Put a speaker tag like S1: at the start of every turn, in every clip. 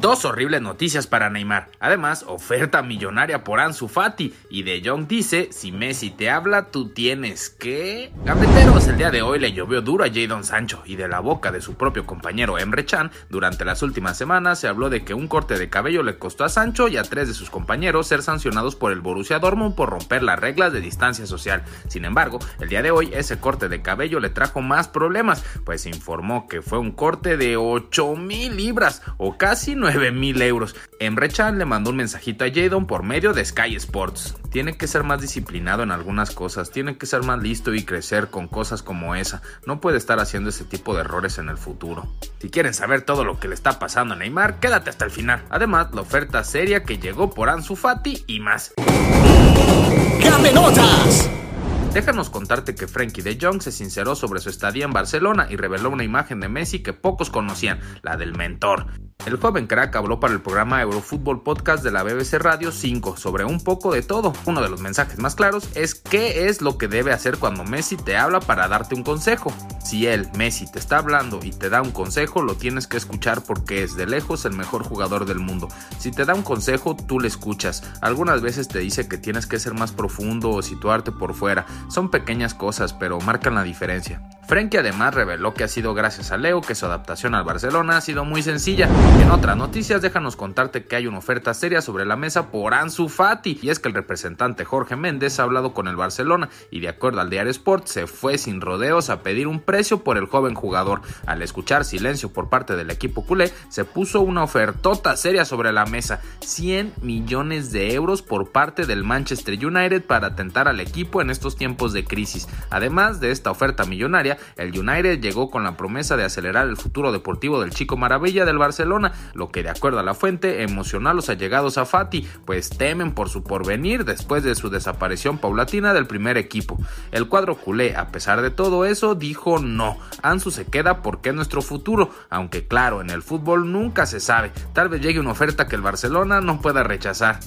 S1: Dos horribles noticias para Neymar. Además, oferta millonaria por Ansu Fati. Y De Jong dice, si Messi te habla, tú tienes que... Gambeteros, el día de hoy le llovió duro a Jadon Sancho. Y de la boca de su propio compañero Emre Chan, durante las últimas semanas se habló de que un corte de cabello le costó a Sancho y a tres de sus compañeros ser sancionados por el Borussia Dortmund por romper las reglas de distancia social. Sin embargo, el día de hoy ese corte de cabello le trajo más problemas, pues se informó que fue un corte de 8 mil libras o casi 9 mil euros. Emre Can le mandó un mensajito a Jadon por medio de Sky Sports. Tiene que ser más disciplinado en algunas cosas, tiene que ser más listo y crecer con cosas como esa. No puede estar haciendo ese tipo de errores en el futuro. Si quieren saber todo lo que le está pasando a Neymar, quédate hasta el final. Además, la oferta seria que llegó por Ansu Fati y más. Déjanos contarte que Frankie de Jong se sinceró sobre su estadía en Barcelona y reveló una imagen de Messi que pocos conocían, la del mentor. El joven crack habló para el programa Eurofútbol Podcast de la BBC Radio 5 sobre un poco de todo. Uno de los mensajes más claros es qué es lo que debe hacer cuando Messi te habla para darte un consejo. Si él, Messi, te está hablando y te da un consejo, lo tienes que escuchar porque es de lejos el mejor jugador del mundo. Si te da un consejo, tú le escuchas. Algunas veces te dice que tienes que ser más profundo o situarte por fuera. Son pequeñas cosas, pero marcan la diferencia. Frenkie además reveló que ha sido gracias a Leo que su adaptación al Barcelona ha sido muy sencilla. En otras noticias, déjanos contarte que hay una oferta seria sobre la mesa por Ansu Fati, y es que el representante Jorge Méndez ha hablado con el Barcelona y de acuerdo al diario Sport se fue sin rodeos a pedir un por el joven jugador. Al escuchar silencio por parte del equipo culé, se puso una ofertota seria sobre la mesa, 100 millones de euros por parte del Manchester United para atentar al equipo en estos tiempos de crisis. Además de esta oferta millonaria, el United llegó con la promesa de acelerar el futuro deportivo del chico maravilla del Barcelona, lo que de acuerdo a la fuente emocionó a los allegados a Fati, pues temen por su porvenir después de su desaparición paulatina del primer equipo. El cuadro culé, a pesar de todo eso, dijo no, Ansu se queda porque es nuestro futuro, aunque claro, en el fútbol nunca se sabe, tal vez llegue una oferta que el Barcelona no pueda rechazar.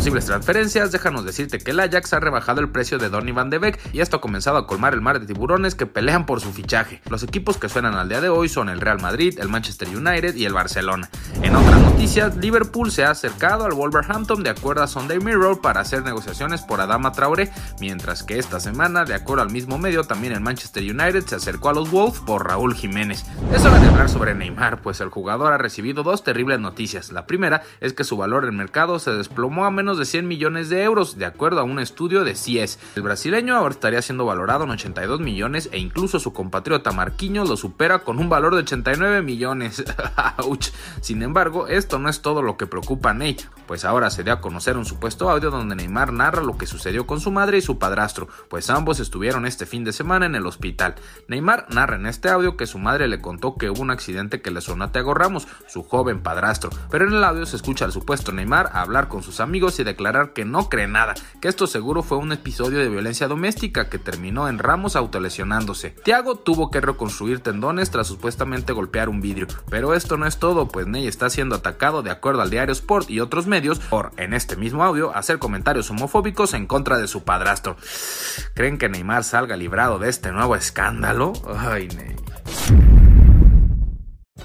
S1: Posibles transferencias, déjanos decirte que el Ajax ha rebajado el precio de Donny van de Beek y esto ha comenzado a colmar el mar de tiburones que pelean por su fichaje. Los equipos que suenan al día de hoy son el Real Madrid, el Manchester United y el Barcelona. En otras noticias, Liverpool se ha acercado al Wolverhampton de acuerdo a Sunday Mirror para hacer negociaciones por Adama Traoré, mientras que esta semana, de acuerdo al mismo medio, también el Manchester United se acercó a los Wolves por Raúl Jiménez. Es hora de hablar sobre Neymar, pues el jugador ha recibido dos terribles noticias. La primera es que su valor en mercado se desplomó a menos de 100 millones de euros, de acuerdo a un estudio de CIES. El brasileño ahora estaría siendo valorado en 82 millones e incluso su compatriota Marquinhos lo supera con un valor de 89 millones. Sin embargo, esto no es todo lo que preocupa a Ney, pues ahora se dio a conocer un supuesto audio donde Neymar narra lo que sucedió con su madre y su padrastro, pues ambos estuvieron este fin de semana en el hospital. Neymar narra en este audio que su madre le contó que hubo un accidente que le sonó a Thiago Ramos, su joven padrastro, pero en el audio se escucha al supuesto Neymar hablar con sus amigos declarar que no cree nada, que esto seguro fue un episodio de violencia doméstica que terminó en Ramos autolesionándose. Thiago tuvo que reconstruir tendones tras supuestamente golpear un vidrio, pero esto no es todo, pues Ney está siendo atacado de acuerdo al diario Sport y otros medios por, en este mismo audio, hacer comentarios homofóbicos en contra de su padrastro. ¿Creen que Neymar salga librado de este nuevo escándalo? Ay, Ney.